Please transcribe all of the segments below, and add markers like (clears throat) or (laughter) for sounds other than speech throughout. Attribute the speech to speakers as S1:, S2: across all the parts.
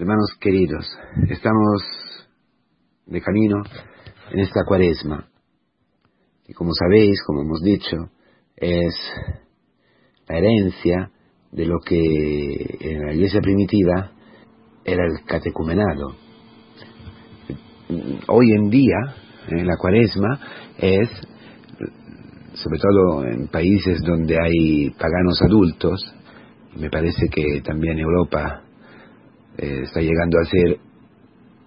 S1: Hermanos queridos, estamos de camino en esta cuaresma. Y como sabéis, como hemos dicho, es la herencia de lo que en la iglesia primitiva era el catecumenado. Hoy en día, en la cuaresma, es, sobre todo en países donde hay paganos adultos, me parece que también Europa eh, está llegando a ser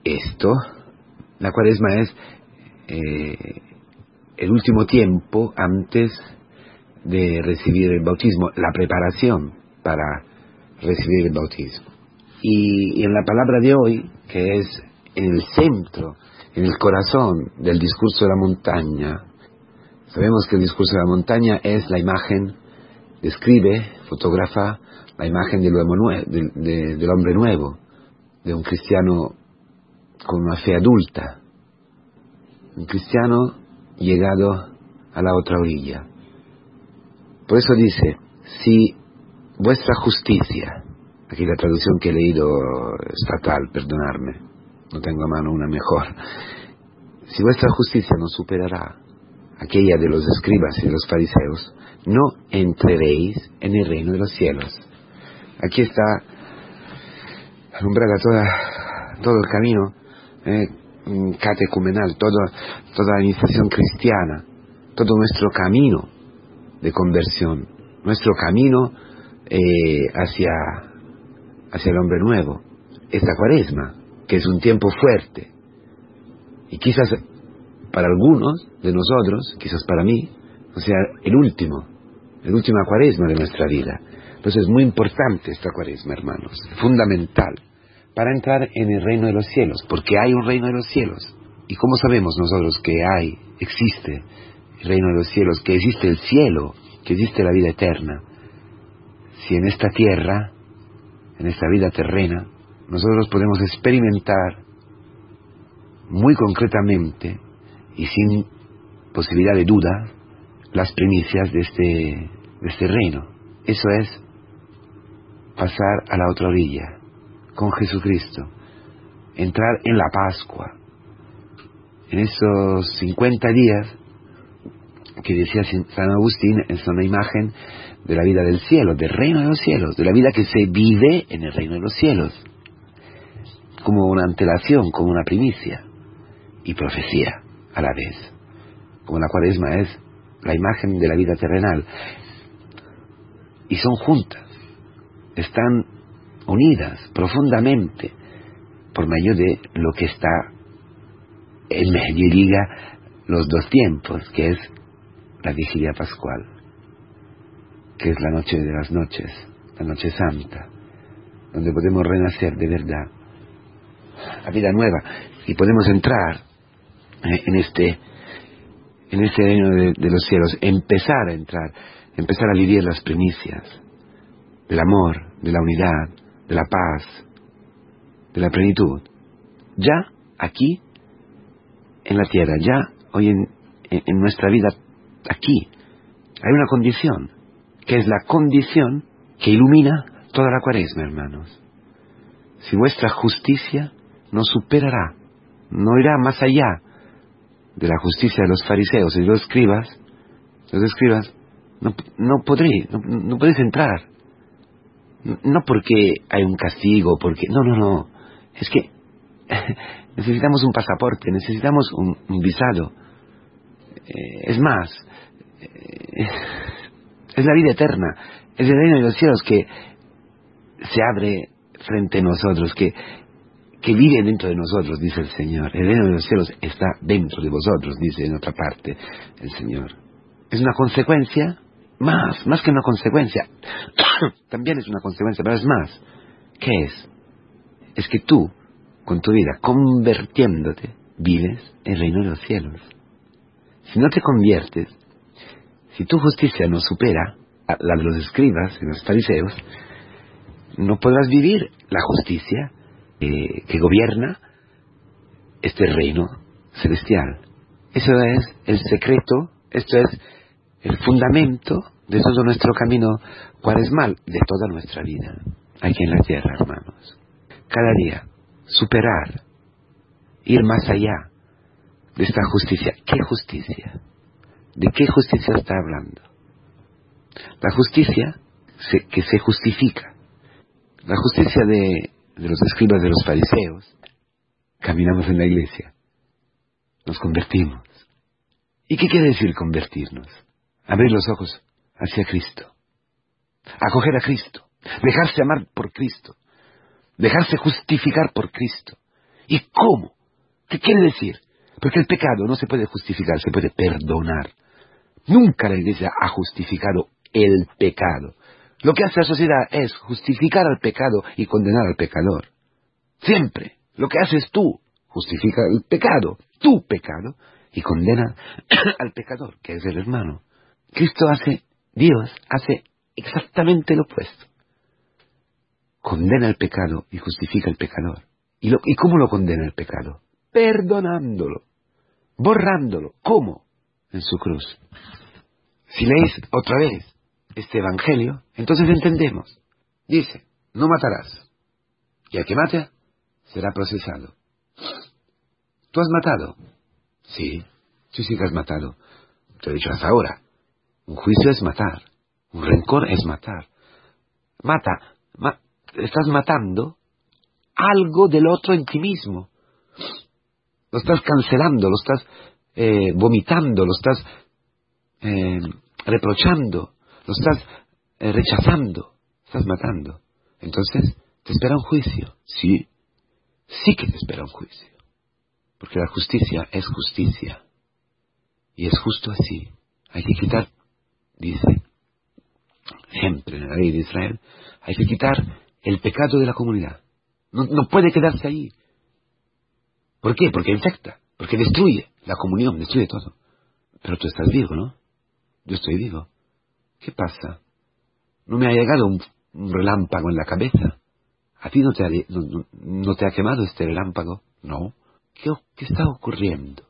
S1: esto. La cuaresma es eh, el último tiempo antes de recibir el bautismo, la preparación para recibir el bautismo. Y, en la palabra de hoy, que es en el centro, en el corazón del discurso de la montaña, sabemos que el discurso de la montaña es la imagen, describe, fotografa la imagen del hombre nuevo, de un cristiano con una fe adulta, un cristiano llegado a la otra orilla. Por eso dice, si vuestra justicia, aquí la traducción que he leído estatal, perdonarme, no tengo a mano una mejor, si vuestra justicia no superará aquella de los escribas y de los fariseos, no entraréis en el reino de los cielos. Aquí está alumbrada toda, todo el camino eh, catecumenal, toda, toda la iniciación cristiana, todo nuestro camino de conversión, nuestro camino eh, hacia, hacia el hombre nuevo, esta cuaresma, que es un tiempo fuerte. Y quizás para algunos de nosotros, quizás para mí, o sea, el último, el última cuaresma de nuestra vida. Entonces es muy importante esta cuaresma, hermanos, fundamental, para entrar en el reino de los cielos, porque hay un reino de los cielos. ¿Y cómo sabemos nosotros que hay, existe el reino de los cielos, que existe el cielo, que existe la vida eterna? Si en esta tierra, en esta vida terrena, nosotros podemos experimentar muy concretamente y sin posibilidad de duda las primicias de este, de este reino. Eso es pasar a la otra orilla con Jesucristo, entrar en la Pascua, en esos 50 días que decía San Agustín, es una imagen de la vida del cielo, del reino de los cielos, de la vida que se vive en el reino de los cielos, como una antelación, como una primicia y profecía a la vez, como la cuaresma es la imagen de la vida terrenal, y son juntas están unidas profundamente por medio de lo que está en medio y liga los dos tiempos, que es la vigilia pascual, que es la noche de las noches, la noche santa, donde podemos renacer de verdad a vida nueva y podemos entrar eh, en este en este reino de, de los cielos, empezar a entrar, empezar a vivir las primicias, del amor, de la unidad, de la paz, de la plenitud. Ya aquí, en la tierra, ya hoy en, en nuestra vida, aquí, hay una condición, que es la condición que ilumina toda la cuaresma, hermanos. Si vuestra justicia no superará, no irá más allá de la justicia de los fariseos y de los escribas, los escribas, no, no no, no podéis entrar no porque hay un castigo, porque... No, no, no. Es que (laughs) necesitamos un pasaporte, necesitamos un, visado. Eh, es más, eh, (laughs) es la vida eterna, es el reino de los cielos que se abre frente a nosotros, que, que vive dentro de nosotros, dice el Señor. El reino de los cielos está dentro de vosotros, dice en otra parte el Señor. Es una consecuencia más, más que una consecuencia. (coughs) También es una consecuencia, pero es más. ¿Qué es? Es que tú, con tu vida, convirtiéndote, vives el reino de los cielos. Si no te conviertes, si tu justicia no supera a la de los escribas y los fariseos, no podrás vivir la justicia eh, que gobierna este reino celestial. Eso es el secreto, esto es el fundamento de todo nuestro camino cuaresmal, de toda nuestra vida, aquí en la tierra, hermanos. cada día, superar, ir más allá de esta justicia. ¿Qué justicia? ¿De qué justicia está hablando? La justicia que se justifica. La justicia de, de los escribas de los fariseos. Caminamos en la iglesia. Nos convertimos. ¿Y qué quiere decir convertirnos? Abrir los ojos hacia Cristo. Acoger a Cristo. Dejarse amar por Cristo. Dejarse justificar por Cristo. ¿Y cómo? ¿Qué quiere decir? Porque el pecado no se puede justificar, se puede perdonar. Nunca la iglesia ha justificado el pecado. Lo que hace la sociedad es justificar al pecado y condenar al pecador. Siempre. Lo que haces tú justifica el pecado, tu pecado, y condena (coughs) al pecador, que es el hermano. Cristo hace, Dios hace exactamente lo opuesto. Condena el pecado y justifica el pecador. ¿Y, ¿Y cómo lo condena el pecado? Perdonándolo, borrándolo. ¿Cómo? En su cruz. Si leéis otra vez este Evangelio, entonces entendemos. Dice, no matarás. Y al que mate, será procesado. ¿Tú has matado? Sí, sí, sí que has matado. Te he dicho hasta ahora. Un juicio es matar. Un rencor es matar. Mata. estás matando algo del otro en ti mismo. Lo estás cancelando, lo estás eh, vomitando, lo estás eh, reprochando, lo estás eh, rechazando, estás matando. Entonces, te espera un juicio. Sí, sí que te espera un juicio. Porque la justicia es justicia. Y es justo así. Hay que quitar, dice, siempre en la ley de Israel, hay que quitar el pecado de la comunidad. No, no puede quedarse ahí. ¿Por qué? Porque infecta, porque destruye la comunión, destruye todo. Pero tú estás vivo, ¿no? Yo estoy vivo. ¿Qué pasa? No me ha llegado un, relámpago en la cabeza. ¿A ti no te, ha, no, te ha quemado este relámpago? No. ¿Qué, ¿Qué está ocurriendo?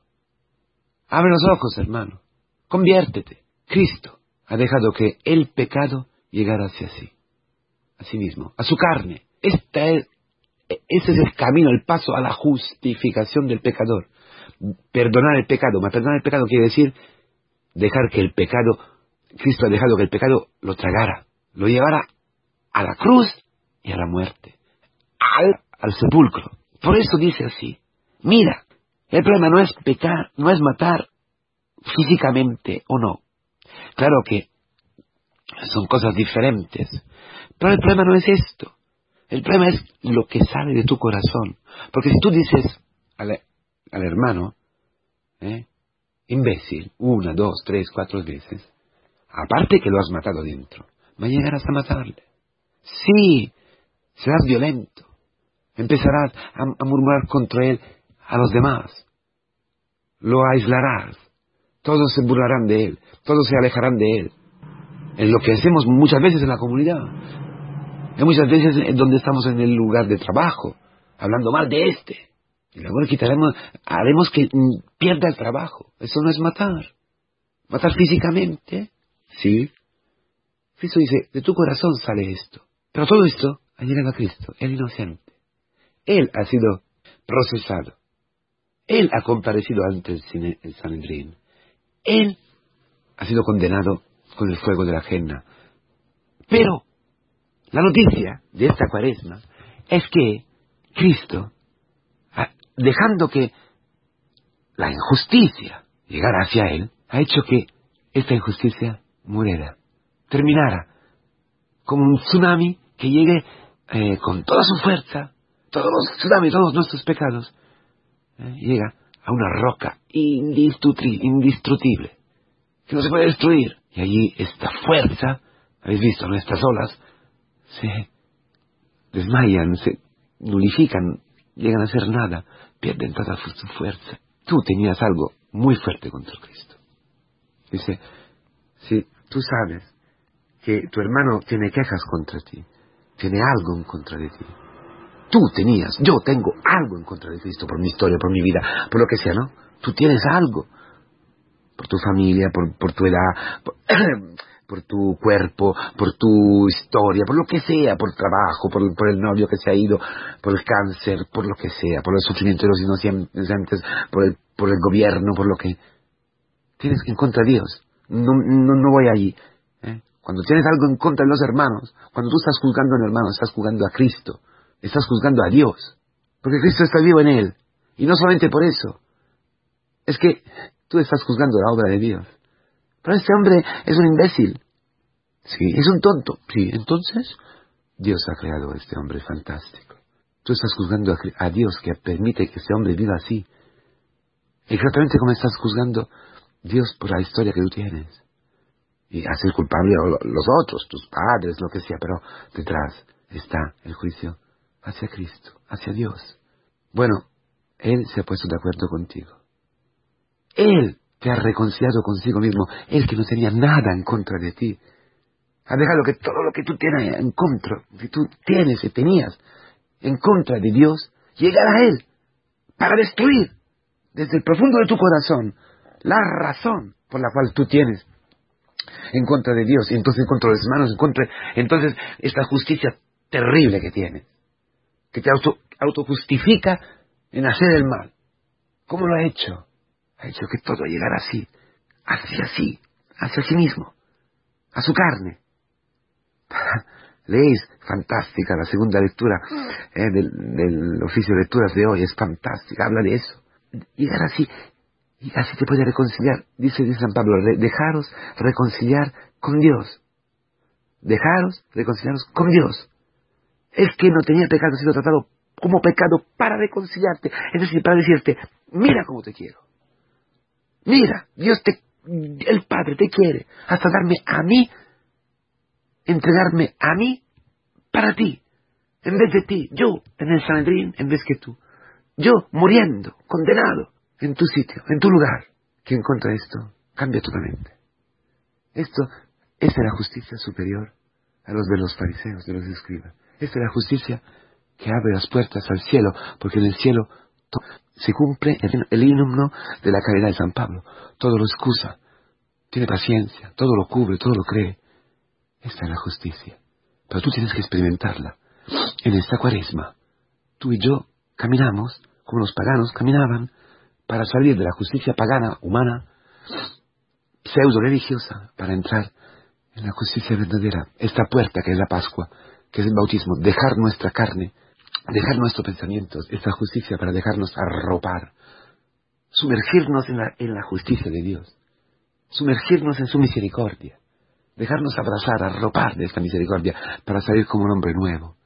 S1: Abre los ojos, hermano. Conviértete. Cristo ha dejado que el pecado llegara hacia sí, a sí mismo, a su carne. Esta es, ese es el camino, el paso a la justificación del pecador. Perdonar el pecado. Mas perdonar el pecado quiere decir dejar que el pecado Cristo ha dejado que el pecado lo tragara, lo llevara a la cruz y a la muerte, al sepulcro. Por eso dice así, mira, el problema no es pecar, no es matar físicamente o no. Claro que son cosas diferentes, pero el problema no es esto. El problema es lo que sale de tu corazón. Porque si tú dices al, hermano, ¿eh? imbécil, una, dos, tres, cuatro veces, aparte que lo has matado dentro, va a llegar hasta matarle. Sí, serás violento, empezarás a, murmurar contra él a los demás, lo aislarás, todos se burlarán de él, todos se alejarán de él. Es lo que hacemos muchas veces en la comunidad. Y muchas veces donde estamos en el lugar de trabajo, hablando mal de este. Y luego le quitaremos, haremos que pierda el trabajo. Eso no es matar. Matar físicamente ¿Sí? Cristo dice, de tu corazón sale esto. Pero todo esto ha llegado a Cristo, el inocente. Él ha sido procesado. Él ha comparecido ante el Sanedrín. Él ha sido condenado con el fuego de la ajena. Pero la noticia de esta cuaresma es que Cristo, dejando que la injusticia llegara hacia Él, ha hecho que esta injusticia muriera, terminara, como un tsunami que llegue eh, con toda su fuerza, todos los tsunamis, todos nuestros pecados, eh, llega a una roca indestructible, que no se puede destruir. Y allí esta fuerza, habéis visto, nuestras olas, se desmayan, se nulifican, llegan a ser nada, pierden toda su fuerza. Tú tenías algo muy fuerte contra Cristo. Dice, si tú sabes que tu hermano tiene quejas contra ti, tiene algo en contra de ti, tú tenías, yo tengo algo en contra de Cristo por mi historia, por mi vida, por lo que sea, ¿no? Tú tienes algo por tu familia, por, tu edad, (clears throat) por tu cuerpo, por tu historia, por lo que sea, por trabajo, por, el novio que se ha ido, por el cáncer, por lo que sea, por el sufrimiento de los inocentes, por el, por el gobierno, por lo que... Tienes en contra de Dios. No, no, no voy allí. ¿eh? Cuando tienes algo en contra de los hermanos, cuando tú estás juzgando a un hermano, estás juzgando a Cristo, estás juzgando a Dios, porque Cristo está vivo en él. Y no solamente por eso, es que tú estás juzgando la obra de Dios. Pero este hombre es un imbécil. Sí, es un tonto. Sí, entonces Dios ha creado a este hombre fantástico. Tú estás juzgando a, Dios que permite que este hombre viva así. Exactamente como estás juzgando Dios por la historia que tú tienes. Y hacer culpable a los otros, tus padres, lo que sea, pero detrás está el juicio hacia Cristo, hacia Dios. Bueno, Él se ha puesto de acuerdo contigo. Él te ha reconciliado consigo mismo, Él que no tenía nada en contra de ti. Ha dejado que todo lo que tú tienes en contra, que tú tienes y tenías en contra de Dios, llegara a Él para destruir desde el profundo de tu corazón la razón por la cual tú tienes en contra de Dios y entonces en contra de los hermanos, en contra, entonces esta justicia terrible que tienes, que te auto, autojustifica en hacer el mal. ¿Cómo lo ha hecho? Ha hecho que todo llegara así, hacia sí, hacia sí mismo, a su carne. (laughs) Leéis, fantástica, la segunda lectura eh, del, del, oficio de lecturas de hoy es fantástica, habla de eso. Llegar así, y así te puede reconciliar, dice, dice San Pablo, dejaros reconciliar con Dios. Dejaros reconciliaros con Dios. El que no tenía pecado ha sido tratado como pecado para reconciliarte, es decir, para decirte, mira cómo te quiero. Mira, Dios te, el Padre te quiere hasta darme a mí, entregarme a mí para ti, en vez de ti, yo en el Sanedrín en vez que tú, yo muriendo, condenado en tu sitio, en tu lugar. Quien contra esto cambia totalmente. Esto, es la justicia superior a los de los fariseos, de los escribas. Esta es la justicia que abre las puertas al cielo, porque en el cielo se cumple el, himno de la caridad de San Pablo. Todo lo excusa, tiene paciencia, todo lo cubre, todo lo cree. Esta es la justicia. Pero tú tienes que experimentarla. En esta cuaresma, tú y yo caminamos como los paganos caminaban para salir de la justicia pagana, humana, pseudo religiosa, para entrar en la justicia verdadera. Esta puerta que es la Pascua, que es el bautismo, dejar nuestra carne dejar nuestros pensamientos, esta justicia para dejarnos arropar, sumergirnos en la, en la justicia de Dios, sumergirnos en su misericordia, dejarnos abrazar, arropar de esta misericordia para salir como un hombre nuevo.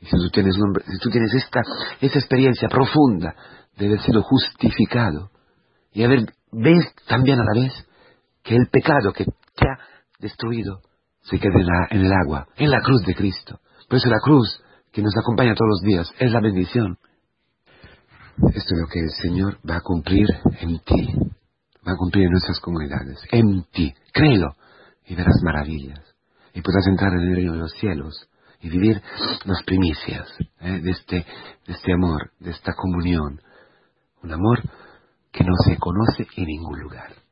S1: Y si tú tienes, un hombre, si tú tienes esta, experiencia profunda de haber sido justificado y haber, ves también a la vez que el pecado que te ha destruido se queda en el agua, en la cruz de Cristo. Por eso la cruz que nos acompaña todos los días, es la bendición. Esto es lo que el Señor va a cumplir en ti, va a cumplir en nuestras comunidades, en ti. Créelo y verás maravillas. Y podrás entrar en el reino de los cielos y vivir las primicias ¿eh? de, este, de este amor, de esta comunión. Un amor que no se conoce en ningún lugar.